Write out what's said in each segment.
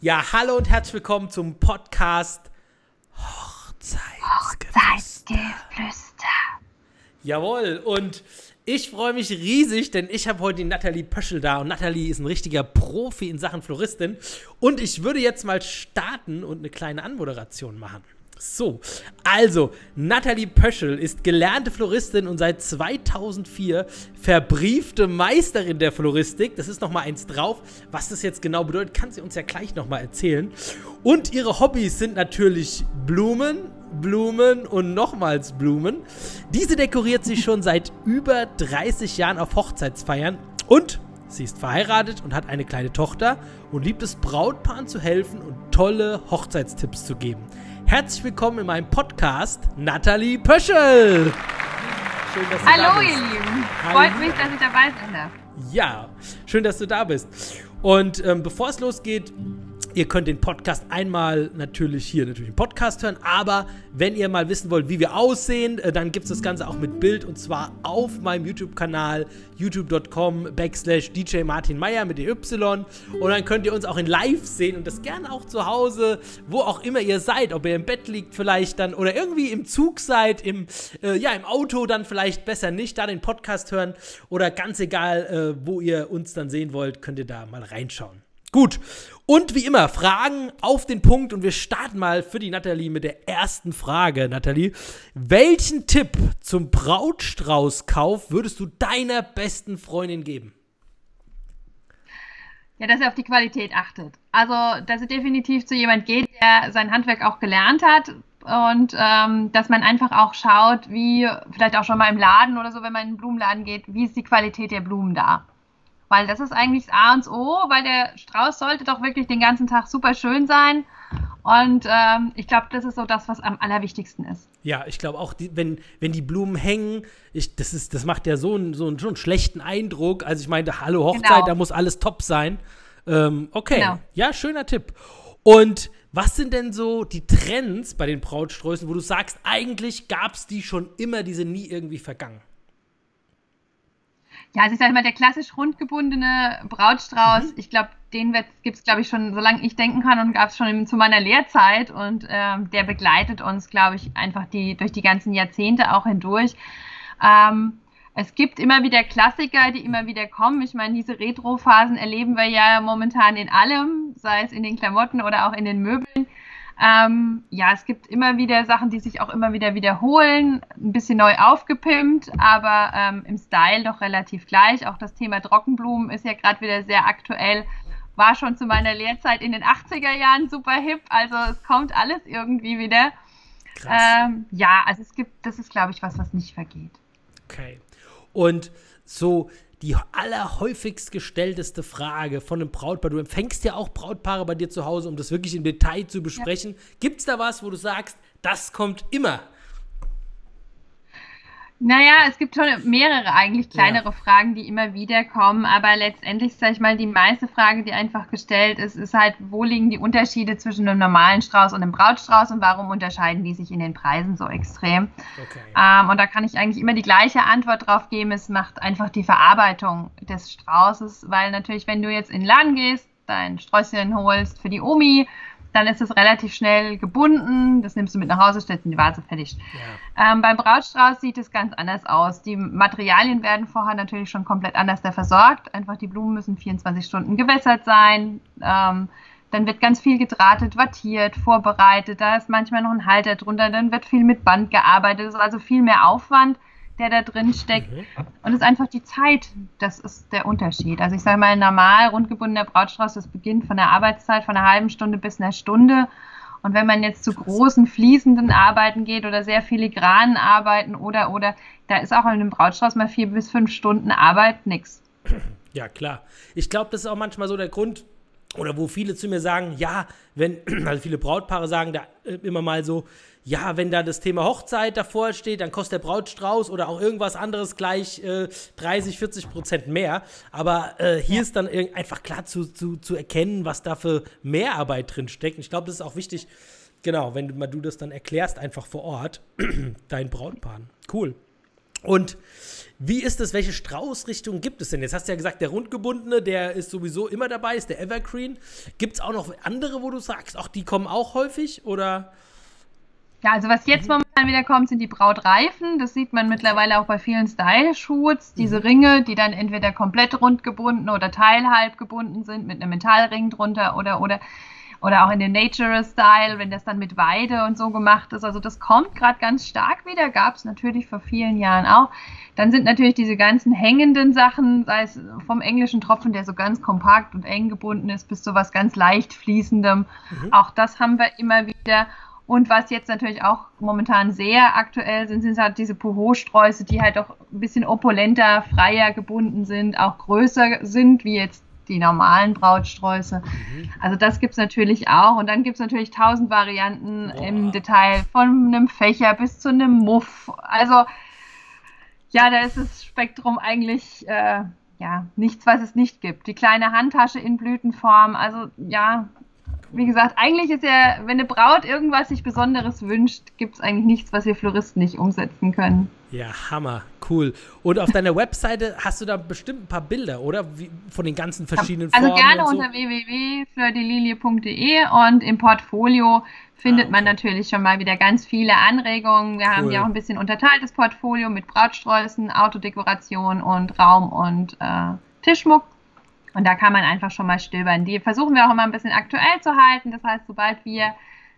Ja, hallo und herzlich willkommen zum Podcast Hochzeitsgeflüster. Hochzeitsgeflüster. Jawohl, und ich freue mich riesig, denn ich habe heute die Nathalie Pöschel da und Nathalie ist ein richtiger Profi in Sachen Floristin. Und ich würde jetzt mal starten und eine kleine Anmoderation machen. So, also, Nathalie Pöschel ist gelernte Floristin und seit 2004 verbriefte Meisterin der Floristik. Das ist nochmal eins drauf. Was das jetzt genau bedeutet, kann sie uns ja gleich nochmal erzählen. Und ihre Hobbys sind natürlich Blumen, Blumen und nochmals Blumen. Diese dekoriert sie schon seit über 30 Jahren auf Hochzeitsfeiern. Und sie ist verheiratet und hat eine kleine Tochter und liebt es, Brautpaaren zu helfen und tolle Hochzeitstipps zu geben. Herzlich willkommen in meinem Podcast, Nathalie Pöschel. Schön, dass du Hallo, da bist. ihr Lieben. Hallo. Freut mich, dass ich dabei sein darf. Ja, schön, dass du da bist. Und ähm, bevor es losgeht, Ihr könnt den Podcast einmal natürlich hier natürlich im Podcast hören, aber wenn ihr mal wissen wollt, wie wir aussehen, äh, dann gibt es das Ganze auch mit Bild und zwar auf meinem YouTube-Kanal youtube.com backslash DJ Martin Meyer mit EY und dann könnt ihr uns auch in Live sehen und das gerne auch zu Hause, wo auch immer ihr seid, ob ihr im Bett liegt vielleicht dann oder irgendwie im Zug seid, im, äh, ja, im Auto dann vielleicht besser nicht, da den Podcast hören oder ganz egal, äh, wo ihr uns dann sehen wollt, könnt ihr da mal reinschauen. Gut. Und wie immer, Fragen auf den Punkt und wir starten mal für die Nathalie mit der ersten Frage. Nathalie, welchen Tipp zum Brautstraußkauf würdest du deiner besten Freundin geben? Ja, dass er auf die Qualität achtet. Also, dass er definitiv zu jemand geht, der sein Handwerk auch gelernt hat und ähm, dass man einfach auch schaut, wie vielleicht auch schon mal im Laden oder so, wenn man in den Blumenladen geht, wie ist die Qualität der Blumen da? Weil das ist eigentlich das A und O, weil der Strauß sollte doch wirklich den ganzen Tag super schön sein. Und ähm, ich glaube, das ist so das, was am allerwichtigsten ist. Ja, ich glaube auch, die, wenn, wenn die Blumen hängen, ich, das, ist, das macht ja so einen, so, einen, so einen schlechten Eindruck. Also ich meine, hallo Hochzeit, genau. da muss alles top sein. Ähm, okay, genau. ja, schöner Tipp. Und was sind denn so die Trends bei den Brautsträußen, wo du sagst, eigentlich gab es die schon immer, die sind nie irgendwie vergangen? Ja, also ich sage mal, der klassisch rundgebundene Brautstrauß, mhm. ich glaube, den gibt es, glaube ich, schon, solange ich denken kann und gab es schon zu meiner Lehrzeit und ähm, der begleitet uns, glaube ich, einfach die, durch die ganzen Jahrzehnte auch hindurch. Ähm, es gibt immer wieder Klassiker, die immer wieder kommen. Ich meine, diese Retro-Phasen erleben wir ja momentan in allem, sei es in den Klamotten oder auch in den Möbeln. Ähm, ja, es gibt immer wieder Sachen, die sich auch immer wieder wiederholen, ein bisschen neu aufgepimpt, aber ähm, im Style doch relativ gleich. Auch das Thema Trockenblumen ist ja gerade wieder sehr aktuell. War schon zu meiner Lehrzeit in den 80er Jahren super hip, also es kommt alles irgendwie wieder. Ähm, ja, also es gibt, das ist, glaube ich, was, was nicht vergeht. Okay. Und so, die allerhäufigst gestellteste Frage von einem Brautpaar. Du empfängst ja auch Brautpaare bei dir zu Hause, um das wirklich im Detail zu besprechen. Ja. Gibt es da was, wo du sagst, das kommt immer? Naja, es gibt schon mehrere eigentlich kleinere ja. Fragen, die immer wieder kommen, aber letztendlich, sag ich mal, die meiste Frage, die einfach gestellt ist, ist halt, wo liegen die Unterschiede zwischen einem normalen Strauß und einem Brautstrauß und warum unterscheiden die sich in den Preisen so extrem? Okay. Ähm, und da kann ich eigentlich immer die gleiche Antwort drauf geben, es macht einfach die Verarbeitung des Straußes, weil natürlich, wenn du jetzt in den Laden gehst, dein Sträußchen holst für die Omi, dann ist es relativ schnell gebunden. Das nimmst du mit nach Hause, stellst in die Vase, fertig. Ja. Ähm, beim Brautstrauß sieht es ganz anders aus. Die Materialien werden vorher natürlich schon komplett anders da versorgt. Einfach die Blumen müssen 24 Stunden gewässert sein. Ähm, dann wird ganz viel gedrahtet, wattiert, vorbereitet. Da ist manchmal noch ein Halter drunter. Dann wird viel mit Band gearbeitet. Das ist also viel mehr Aufwand der da drin steckt. Mhm. Und es ist einfach die Zeit, das ist der Unterschied. Also ich sage mal, normal rundgebundener Brautstrauß, das beginnt von der Arbeitszeit von einer halben Stunde bis einer Stunde. Und wenn man jetzt zu großen fließenden Arbeiten geht oder sehr filigranen Arbeiten oder oder, da ist auch in einem Brautstrauß mal vier bis fünf Stunden Arbeit nix. Ja, klar. Ich glaube, das ist auch manchmal so der Grund, oder wo viele zu mir sagen, ja, wenn, also viele Brautpaare sagen da äh, immer mal so, ja, wenn da das Thema Hochzeit davor steht, dann kostet der Brautstrauß oder auch irgendwas anderes gleich äh, 30, 40 Prozent mehr. Aber äh, hier ja. ist dann einfach klar zu, zu, zu erkennen, was da für Mehrarbeit drin steckt. Und ich glaube, das ist auch wichtig, genau, wenn du, mal du das dann erklärst, einfach vor Ort, dein Brautpaar. Cool. Und wie ist es, welche Straußrichtung gibt es denn? Jetzt hast du ja gesagt, der rundgebundene, der ist sowieso immer dabei, ist der Evergreen. Gibt es auch noch andere, wo du sagst, ach, die kommen auch häufig oder? Ja, also was jetzt momentan wieder kommt, sind die Brautreifen. Das sieht man mittlerweile auch bei vielen Style-Shoots. Diese mhm. Ringe, die dann entweder komplett rund gebunden oder teilhalb gebunden sind mit einem Metallring drunter oder oder oder auch in den Nature-Style, wenn das dann mit Weide und so gemacht ist. Also das kommt gerade ganz stark wieder, gab es natürlich vor vielen Jahren auch. Dann sind natürlich diese ganzen hängenden Sachen, sei es vom englischen Tropfen, der so ganz kompakt und eng gebunden ist, bis zu was ganz leicht fließendem. Mhm. Auch das haben wir immer wieder. Und was jetzt natürlich auch momentan sehr aktuell sind, sind halt diese Poho-Sträuße, die halt auch ein bisschen opulenter, freier gebunden sind, auch größer sind, wie jetzt die normalen Brautsträuße. Mhm. Also das gibt es natürlich auch. Und dann gibt es natürlich tausend Varianten Boah. im Detail, von einem Fächer bis zu einem Muff. Also ja, da ist das Spektrum eigentlich äh, ja nichts, was es nicht gibt. Die kleine Handtasche in Blütenform, also ja, wie gesagt, eigentlich ist ja, wenn eine Braut irgendwas sich Besonderes wünscht, gibt es eigentlich nichts, was wir Floristen nicht umsetzen können. Ja, Hammer, cool. Und auf deiner Webseite hast du da bestimmt ein paar Bilder, oder? Wie, von den ganzen verschiedenen also Formen. Also gerne so. unter www.flördelilie.de und im Portfolio findet ah, okay. man natürlich schon mal wieder ganz viele Anregungen. Wir cool. haben ja auch ein bisschen unterteiltes Portfolio mit Brautsträußen, Autodekoration und Raum und äh, Tischmuck. Und da kann man einfach schon mal stöbern. Die versuchen wir auch immer ein bisschen aktuell zu halten. Das heißt, sobald wir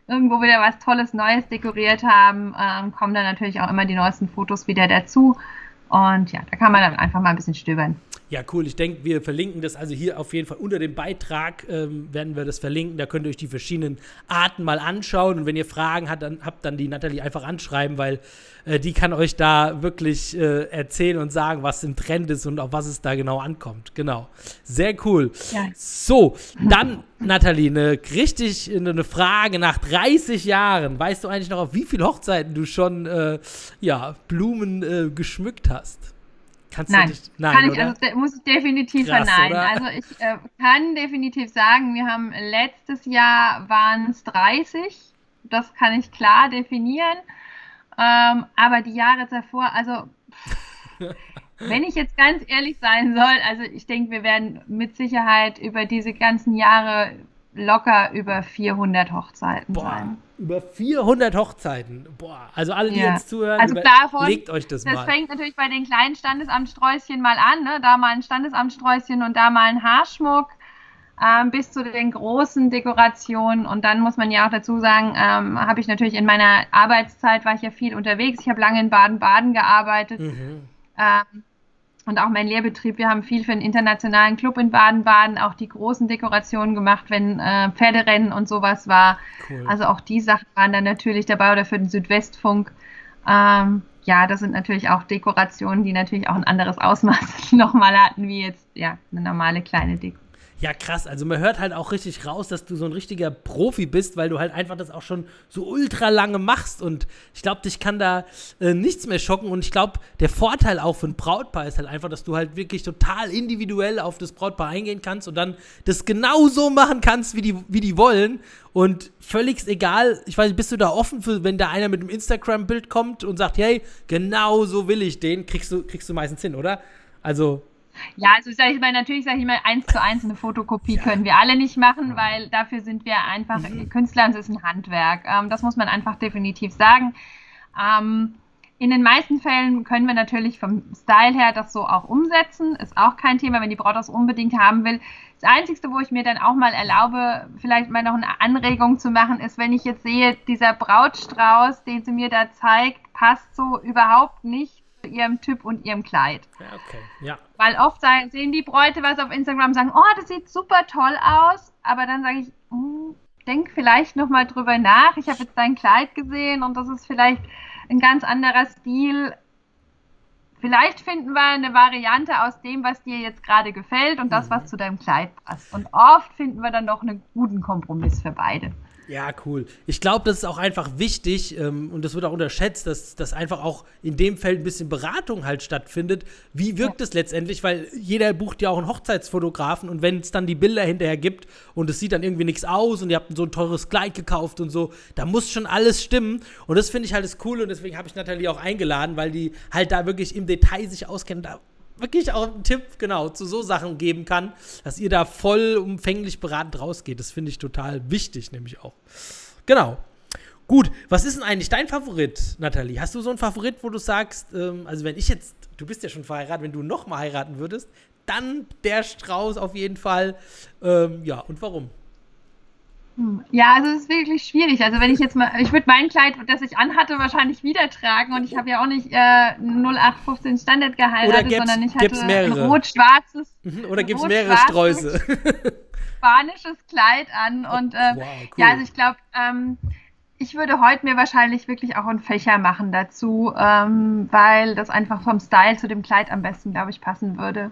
irgendwo wieder was Tolles Neues dekoriert haben, ähm, kommen dann natürlich auch immer die neuesten Fotos wieder dazu. Und ja, da kann man dann einfach mal ein bisschen stöbern. Ja, cool. Ich denke, wir verlinken das also hier auf jeden Fall unter dem Beitrag ähm, werden wir das verlinken. Da könnt ihr euch die verschiedenen Arten mal anschauen. Und wenn ihr Fragen habt, dann habt dann die Nathalie einfach anschreiben, weil äh, die kann euch da wirklich äh, erzählen und sagen, was im Trend ist und auf was es da genau ankommt. Genau. Sehr cool. Ja. So, dann, Nathalie, eine richtig eine Frage nach 30 Jahren. Weißt du eigentlich noch, auf wie viele Hochzeiten du schon äh, ja, Blumen äh, geschmückt hast? Kannst nein, du nicht, nein, kann ich, also, muss ich definitiv Krass, verneinen. Oder? Also ich äh, kann definitiv sagen, wir haben letztes Jahr waren es 30. Das kann ich klar definieren. Ähm, aber die Jahre davor, also wenn ich jetzt ganz ehrlich sein soll, also ich denke, wir werden mit Sicherheit über diese ganzen Jahre locker über 400 Hochzeiten Boah, sein. Über 400 Hochzeiten. Boah, also alle, die ja. jetzt zuhören, also davon, legt euch das, das mal. Das fängt natürlich bei den kleinen Standesamtsträußchen mal an, ne? da mal ein Standesamtsträußchen und da mal ein Haarschmuck. Ähm, bis zu den großen Dekorationen. Und dann muss man ja auch dazu sagen, ähm, habe ich natürlich in meiner Arbeitszeit war ich ja viel unterwegs. Ich habe lange in Baden-Baden gearbeitet. Mhm. Ähm, und auch mein Lehrbetrieb, wir haben viel für den internationalen Club in Baden-Baden auch die großen Dekorationen gemacht, wenn äh, Pferderennen und sowas war. Cool. Also auch die Sachen waren dann natürlich dabei oder für den Südwestfunk. Ähm, ja, das sind natürlich auch Dekorationen, die natürlich auch ein anderes Ausmaß nochmal hatten, wie jetzt ja eine normale kleine Deko. Ja, krass. Also man hört halt auch richtig raus, dass du so ein richtiger Profi bist, weil du halt einfach das auch schon so ultra lange machst. Und ich glaube, dich kann da äh, nichts mehr schocken. Und ich glaube, der Vorteil auch für ein Brautpaar ist halt einfach, dass du halt wirklich total individuell auf das Brautpaar eingehen kannst und dann das genau so machen kannst, wie die, wie die wollen. Und völlig egal, ich weiß nicht, bist du da offen für, wenn da einer mit einem Instagram-Bild kommt und sagt, hey, genau so will ich den, kriegst du, kriegst du meistens hin, oder? Also ja, also sag ich mal, natürlich sage ich mal, eins zu eins eine Fotokopie ja. können wir alle nicht machen, weil dafür sind wir einfach mhm. Künstler und es ist ein Handwerk. Ähm, das muss man einfach definitiv sagen. Ähm, in den meisten Fällen können wir natürlich vom Style her das so auch umsetzen. Ist auch kein Thema, wenn die Braut das unbedingt haben will. Das Einzige, wo ich mir dann auch mal erlaube, vielleicht mal noch eine Anregung zu machen, ist, wenn ich jetzt sehe, dieser Brautstrauß, den sie mir da zeigt, passt so überhaupt nicht ihrem Typ und ihrem Kleid. Ja, okay. Ja. Weil oft sehen die Bräute was auf Instagram und sagen, oh, das sieht super toll aus, aber dann sage ich, hm, denk vielleicht nochmal drüber nach. Ich habe jetzt dein Kleid gesehen und das ist vielleicht ein ganz anderer Stil. Vielleicht finden wir eine Variante aus dem, was dir jetzt gerade gefällt und das, mhm. was zu deinem Kleid passt. Und oft finden wir dann doch einen guten Kompromiss für beide. Ja, cool. Ich glaube, das ist auch einfach wichtig ähm, und das wird auch unterschätzt, dass, dass einfach auch in dem Feld ein bisschen Beratung halt stattfindet. Wie wirkt ja. es letztendlich? Weil jeder bucht ja auch einen Hochzeitsfotografen und wenn es dann die Bilder hinterher gibt und es sieht dann irgendwie nichts aus und ihr habt so ein teures Kleid gekauft und so, da muss schon alles stimmen. Und das finde ich halt das Coole und deswegen habe ich Nathalie auch eingeladen, weil die halt da wirklich im Detail sich auskennt. Da wirklich auch einen Tipp, genau, zu so Sachen geben kann, dass ihr da vollumfänglich beratend rausgeht. Das finde ich total wichtig, nämlich auch. Genau. Gut, was ist denn eigentlich dein Favorit, Nathalie? Hast du so einen Favorit, wo du sagst, ähm, also wenn ich jetzt, du bist ja schon verheiratet, wenn du noch mal heiraten würdest, dann der Strauß auf jeden Fall. Ähm, ja, und warum? Ja, also es ist wirklich schwierig. Also wenn ich jetzt mal, ich würde mein Kleid, das ich anhatte, wahrscheinlich wieder tragen und ich habe ja auch nicht äh, 0815 Standard geheiratet, sondern ich hatte ein rot-schwarzes. Mhm, oder gibt es mehrere Sträuße? spanisches Kleid an und äh, wow, cool. ja, also ich glaube, ähm, ich würde heute mir wahrscheinlich wirklich auch einen Fächer machen dazu, ähm, weil das einfach vom Style zu dem Kleid am besten, glaube ich, passen würde.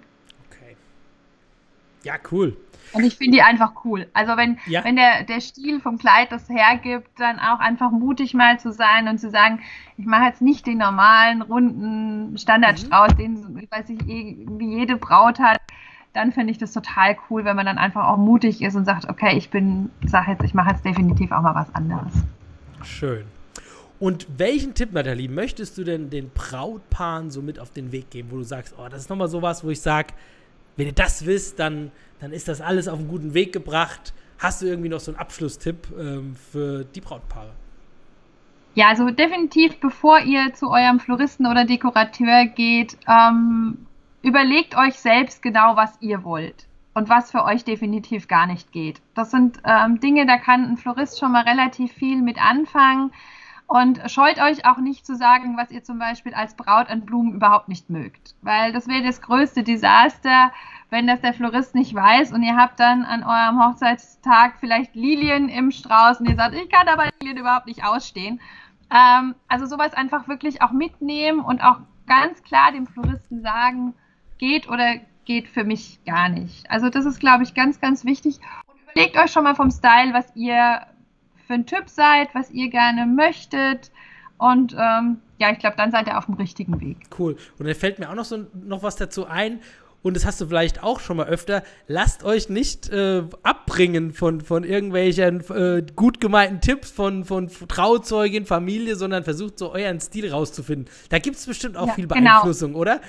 Ja, cool. Und ich finde die einfach cool. Also wenn, ja. wenn der, der Stil vom Kleid das hergibt, dann auch einfach mutig mal zu sein und zu sagen, ich mache jetzt nicht den normalen, runden Standardstrauß, mhm. den, weiß ich, eh, wie jede Braut hat. Dann finde ich das total cool, wenn man dann einfach auch mutig ist und sagt, okay, ich bin, sag jetzt, ich mache jetzt definitiv auch mal was anderes. Schön. Und welchen Tipp, Nathalie, möchtest du denn den Brautpaaren so mit auf den Weg geben, wo du sagst, oh, das ist nochmal sowas, wo ich sage, wenn ihr das wisst, dann, dann ist das alles auf einen guten Weg gebracht. Hast du irgendwie noch so einen Abschlusstipp ähm, für die Brautpaare? Ja, also definitiv, bevor ihr zu eurem Floristen oder Dekorateur geht, ähm, überlegt euch selbst genau, was ihr wollt und was für euch definitiv gar nicht geht. Das sind ähm, Dinge, da kann ein Florist schon mal relativ viel mit anfangen. Und scheut euch auch nicht zu sagen, was ihr zum Beispiel als Braut an Blumen überhaupt nicht mögt. Weil das wäre das größte Desaster, wenn das der Florist nicht weiß und ihr habt dann an eurem Hochzeitstag vielleicht Lilien im Strauß und ihr sagt, ich kann aber Lilien überhaupt nicht ausstehen. Ähm, also sowas einfach wirklich auch mitnehmen und auch ganz klar dem Floristen sagen, geht oder geht für mich gar nicht. Also das ist, glaube ich, ganz, ganz wichtig. Und überlegt euch schon mal vom Style, was ihr für ein Typ seid, was ihr gerne möchtet. Und ähm, ja, ich glaube, dann seid ihr auf dem richtigen Weg. Cool. Und dann fällt mir auch noch so noch was dazu ein. Und das hast du vielleicht auch schon mal öfter. Lasst euch nicht äh, abbringen von, von irgendwelchen äh, gut gemeinten Tipps von, von Trauzeugin, Familie, sondern versucht so euren Stil rauszufinden. Da gibt es bestimmt auch ja, viel genau. Beeinflussung, genau. oder?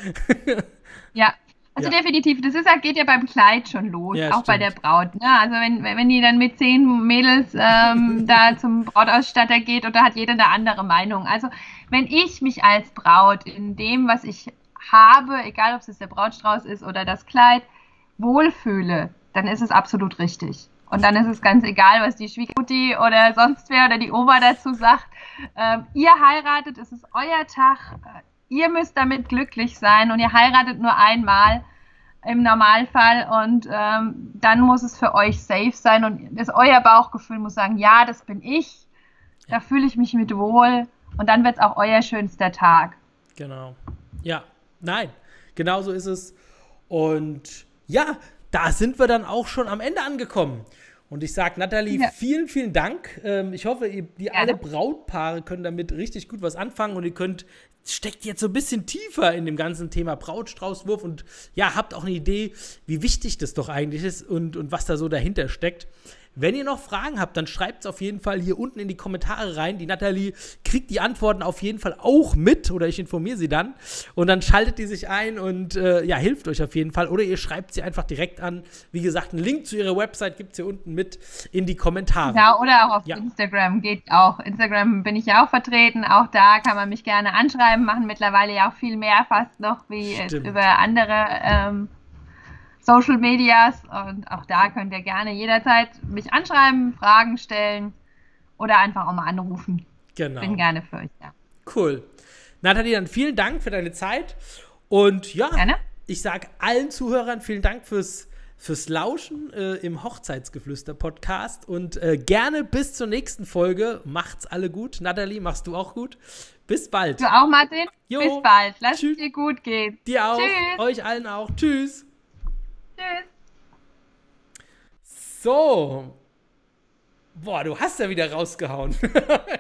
ja, also ja. definitiv, das ist, geht ja beim Kleid schon los, ja, auch stimmt. bei der Braut. Ne? Also wenn, wenn die dann mit zehn Mädels ähm, da zum Brautausstatter geht und da hat jeder eine andere Meinung. Also wenn ich mich als Braut in dem, was ich habe, egal ob es der Brautstrauß ist oder das Kleid, wohlfühle, dann ist es absolut richtig. Und dann ist es ganz egal, was die Schwiegermutti oder sonst wer oder die Oma dazu sagt. Ähm, ihr heiratet, es ist euer Tag ihr müsst damit glücklich sein und ihr heiratet nur einmal im Normalfall und ähm, dann muss es für euch safe sein und das, euer Bauchgefühl muss sagen, ja, das bin ich, da fühle ich mich mit wohl und dann wird es auch euer schönster Tag. Genau. Ja, nein, genau so ist es. Und ja, da sind wir dann auch schon am Ende angekommen. Und ich sage, Nathalie, ja. vielen, vielen Dank. Ähm, ich hoffe, ihr, die alle Brautpaare können damit richtig gut was anfangen und ihr könnt steckt jetzt so ein bisschen tiefer in dem ganzen Thema Brautstraußwurf und ja, habt auch eine Idee, wie wichtig das doch eigentlich ist und, und was da so dahinter steckt. Wenn ihr noch Fragen habt, dann schreibt es auf jeden Fall hier unten in die Kommentare rein. Die Nathalie kriegt die Antworten auf jeden Fall auch mit oder ich informiere sie dann. Und dann schaltet die sich ein und äh, ja, hilft euch auf jeden Fall. Oder ihr schreibt sie einfach direkt an. Wie gesagt, einen Link zu ihrer Website gibt es hier unten mit in die Kommentare. Ja, oder auch auf ja. Instagram geht auch. Instagram bin ich ja auch vertreten. Auch da kann man mich gerne anschreiben. Machen mittlerweile ja auch viel mehr fast noch wie über andere. Ähm, Social Medias und auch da könnt ihr gerne jederzeit mich anschreiben, Fragen stellen oder einfach auch mal anrufen. Genau. Bin gerne für euch da. Cool. Nathalie, dann vielen Dank für deine Zeit und ja, gerne. ich sage allen Zuhörern vielen Dank fürs fürs Lauschen äh, im Hochzeitsgeflüster-Podcast und äh, gerne bis zur nächsten Folge. Macht's alle gut. Nathalie, machst du auch gut. Bis bald. Du auch, Martin? Jo. Bis bald. Lass es dir gut gehen. Dir auch. Tschüss. Euch allen auch. Tschüss. Tschüss. So. Boah, du hast ja wieder rausgehauen.